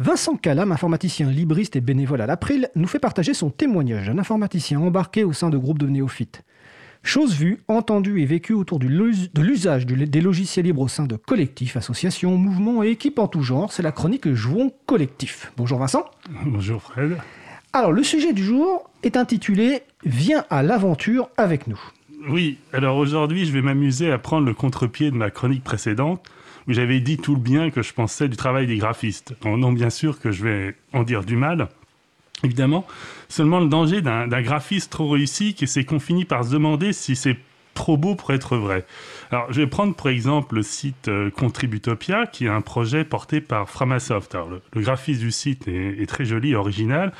Vincent Calam, informaticien libriste et bénévole à l'April, nous fait partager son témoignage d'un informaticien embarqué au sein de groupes de néophytes. Chose vue, entendue et vécue autour de l'usage des logiciels libres au sein de collectifs, associations, mouvements et équipes en tout genre, c'est la chronique Jouons collectif. Bonjour Vincent. Bonjour Fred. Alors le sujet du jour est intitulé Viens à l'aventure avec nous. Oui, alors aujourd'hui je vais m'amuser à prendre le contre-pied de ma chronique précédente j'avais dit tout le bien que je pensais du travail des graphistes. Non bien sûr que je vais en dire du mal, évidemment. Seulement le danger d'un graphiste trop réussi, c'est qu'on finit par se demander si c'est trop beau pour être vrai. Alors, je vais prendre pour exemple le site euh, Contributopia, qui est un projet porté par Framasoft. Alors, le, graphisme du site est, très joli original,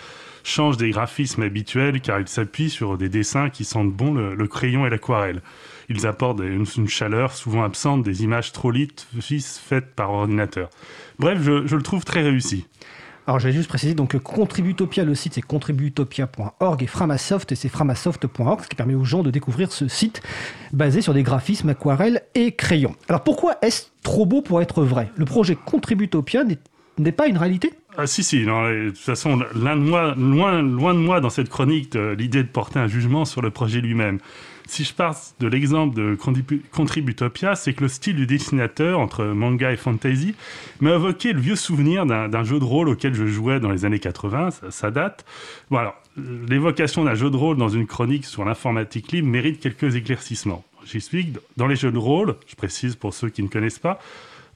change des graphismes habituels car il s'appuie sur des dessins qui sentent bon le, crayon et l'aquarelle. Ils apportent une, chaleur souvent absente des images trop lisses faites par ordinateur. Bref, je le trouve très réussi. Alors, je vais juste préciser, donc Contributopia, le site, c'est contributopia.org et Framasoft, c'est framasoft.org, ce qui permet aux gens de découvrir ce site basé sur des graphismes, aquarelles et crayons. Alors, pourquoi est-ce trop beau pour être vrai? Le projet Contributopia n'est pas une réalité ah, si, si. de toute façon, loin, loin, loin de moi dans cette chronique l'idée de porter un jugement sur le projet lui-même si je pars de l'exemple de Contributopia, c'est que le style du dessinateur, entre manga et fantasy, m'a évoqué le vieux souvenir d'un jeu de rôle auquel je jouais dans les années 80, ça, date. Bon l'évocation d'un jeu de rôle dans une chronique sur l'informatique libre mérite quelques éclaircissements. J'explique, dans les jeux de rôle, je précise pour ceux qui ne connaissent pas,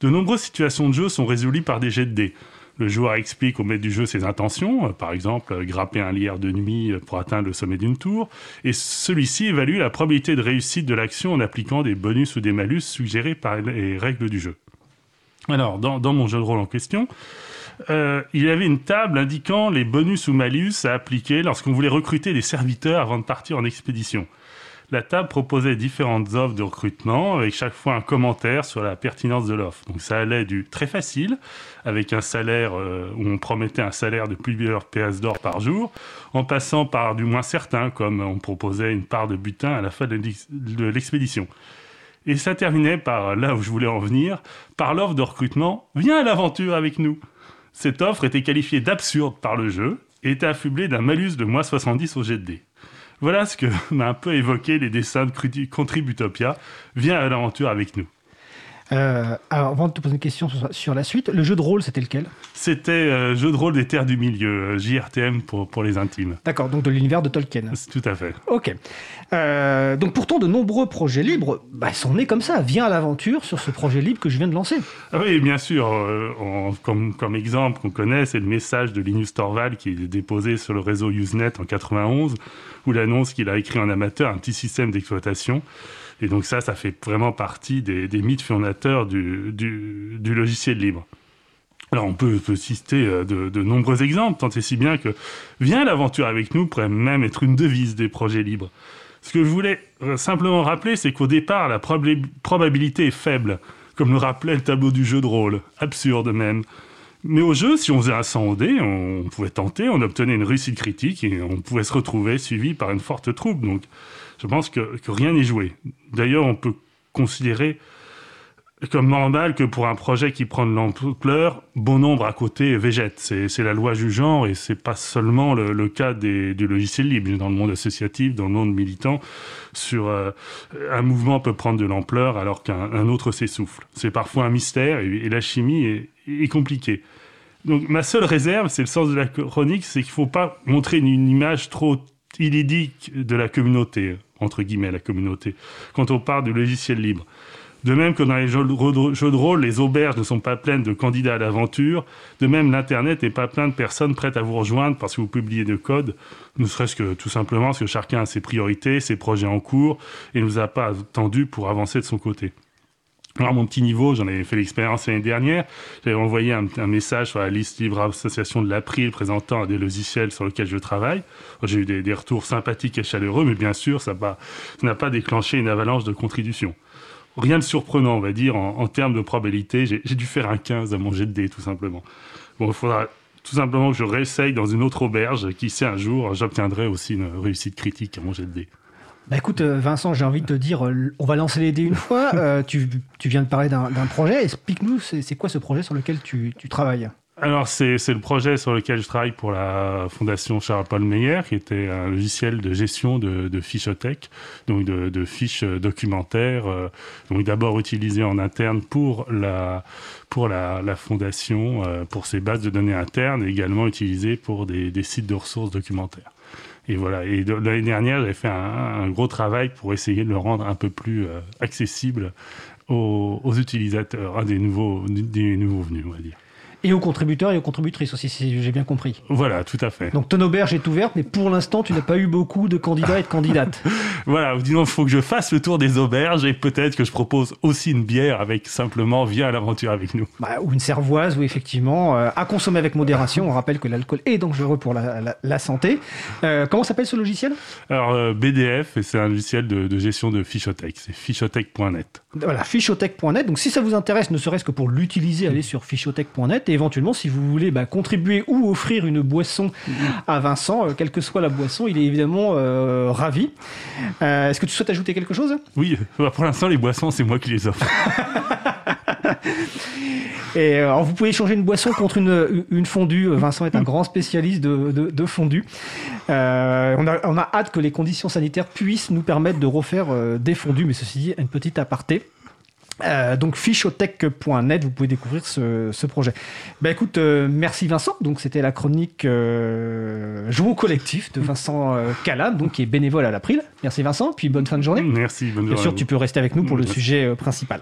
de nombreuses situations de jeu sont résolues par des jets de dés. Le joueur explique au maître du jeu ses intentions, euh, par exemple euh, grapper un lierre de nuit euh, pour atteindre le sommet d'une tour, et celui-ci évalue la probabilité de réussite de l'action en appliquant des bonus ou des malus suggérés par les règles du jeu. Alors, dans, mon jeu de rôle en question, il y avait une table indiquant les bonus ou malus à appliquer lorsqu'on voulait recruter des serviteurs avant de partir en expédition la table proposait différentes offres de recrutement avec chaque fois un commentaire sur la pertinence de l'offre. Donc ça allait du très facile, avec un salaire euh, où on promettait un salaire de plusieurs PS d'or par jour, en passant par du moins certain, comme on proposait une part de butin à la fin de l'expédition. Et ça terminait par, là où je voulais en venir, par l'offre de recrutement Viens à l'aventure avec nous. Cette offre était qualifiée d'absurde par le jeu et était affublée d'un malus de moins 70 au jet de dés. Voilà ce que m'a un peu évoqué les dessins de Contributopia. Viens à l'aventure avec nous. Euh, alors, avant de te poser une question sur, la suite, le jeu de rôle, c'était lequel? C'était euh, jeu de rôle des terres du milieu, euh, JRTM pour, pour les intimes. D'accord, donc de l'univers de Tolkien. Tout à fait. Ok. donc pourtant, de nombreux projets libres bah, sont nés comme ça. Viens à l'aventure sur ce projet libre que je viens de lancer. Ah oui, bien sûr. comme, comme exemple qu'on connaît, c'est le message de Linus Torvald qui est déposé sur le réseau Usenet en 91, où il annonce qu'il a écrit en amateur un petit système d'exploitation. Et donc ça, ça fait vraiment partie des, mythes fondateurs du, logiciel libre. Alors on peut, citer euh, de, nombreux exemples, tant et si bien que Viens l'aventure avec nous pourrait même être une devise des projets libres. Ce que je voulais euh, simplement rappeler, c'est qu'au départ, la probabilité est faible, comme le rappelait le tableau du jeu de rôle, absurde même. Mais au jeu, si on faisait un 100 au dé, on pouvait tenter, on obtenait une réussite critique et on pouvait se retrouver suivi par une forte troupe. Donc je pense que, rien n'est joué. D'ailleurs, on peut considérer comme normal que pour un projet qui prend de l'ampleur, bon nombre à côté végète. C'est la loi du genre et c'est pas seulement le, cas des, du logiciel libre. Dans le monde associatif, dans le monde militant, sur euh, un mouvement peut prendre de l'ampleur alors qu'un autre s'essouffle. C'est parfois un mystère et, la chimie est, compliquée. Donc ma seule réserve, c'est le sens de la chronique, c'est qu'il faut pas montrer une, image trop inédite de la communauté entre guillemets, la communauté, quand on parle du logiciel libre. De même que dans les jeux de rôle, les auberges ne sont pas pleines de candidats à l'aventure, de même l'Internet n'est pas plein de personnes prêtes à vous rejoindre parce que vous publiez de code, ne serait-ce que tout simplement parce que chacun a ses priorités, ses projets en cours, et ne nous a pas attendu pour avancer de son côté. Alors, mon petit niveau, j'en avais fait l'expérience l'année dernière. J'avais envoyé un, message sur la liste libre association de l'April présentant des logiciels sur lesquels je travaille. J'ai eu des, retours sympathiques et chaleureux, mais bien sûr, ça n'a pas déclenché une avalanche de contributions. Rien de surprenant, on va dire, en, termes de probabilité. J'ai dû faire un 15 à mon jet de dés, tout simplement. Bon, il faudra tout simplement que je réessaye dans une autre auberge. Qui sait, un jour, j'obtiendrai aussi une réussite critique à mon jet de dés. Bah écoute, euh, Vincent, j'ai envie de te dire, euh, on va lancer les dés une fois. Euh, tu, viens de parler d'un projet. Explique-nous, c'est quoi ce projet sur lequel tu, travailles? Alors, c'est le projet sur lequel je travaille pour la Fondation Charles-Paul Meyer, qui était un logiciel de gestion de, de fichothèque, donc de, fiches documentaires, euh, donc d'abord utilisé en interne pour la, pour la, Fondation, euh, pour ses bases de données internes, et également utilisé pour des, sites de ressources documentaires. Et voilà. Et l'année dernière, j'avais fait un, gros travail pour essayer de le rendre un peu plus euh, accessible aux, aux, utilisateurs, des nouveaux, des nouveaux venus, on va dire. Et aux contributeurs et aux contributrices aussi, si j'ai bien compris. Voilà, tout à fait. Donc ton auberge est ouverte, mais pour l'instant, tu n'as pas eu beaucoup de candidats et de candidates. voilà, disons, il faut que je fasse le tour des auberges et peut-être que je propose aussi une bière avec simplement viens à l'aventure avec nous. Bah, ou une cervoise, ou effectivement, euh, à consommer avec modération. On rappelle que l'alcool est dangereux pour la, santé. Euh, comment s'appelle ce logiciel? Alors euh, BDF, c'est un logiciel de, gestion de fichothèque. C'est fichothèque.net. Voilà, fichothèque.net. Donc si ça vous intéresse, ne serait-ce que pour l'utiliser, allez sur fichothèque.net éventuellement, si vous voulez bah, contribuer ou offrir une boisson à Vincent, euh, quelle que soit la boisson, il est évidemment euh, ravi. Euh, est-ce que tu souhaites ajouter quelque chose? Oui, bah, pour l'instant, les boissons, c'est moi qui les offre. Et alors, vous pouvez échanger une boisson contre une, une fondue. Vincent est un grand spécialiste de, de, fondue. on, a, on, a, hâte que les conditions sanitaires puissent nous permettre de refaire des fondues, mais ceci dit, une petite aparté. Euh, donc fichotech.net, vous pouvez découvrir ce, projet. Ben écoute, euh, merci Vincent. Donc c'était la chronique euh, au collectif de Vincent euh, Calam, donc qui est bénévole à l'April. Merci Vincent, puis bonne fin de journée. Merci, bonne journée. Bien sûr, tu peux rester avec nous pour le sujet principal.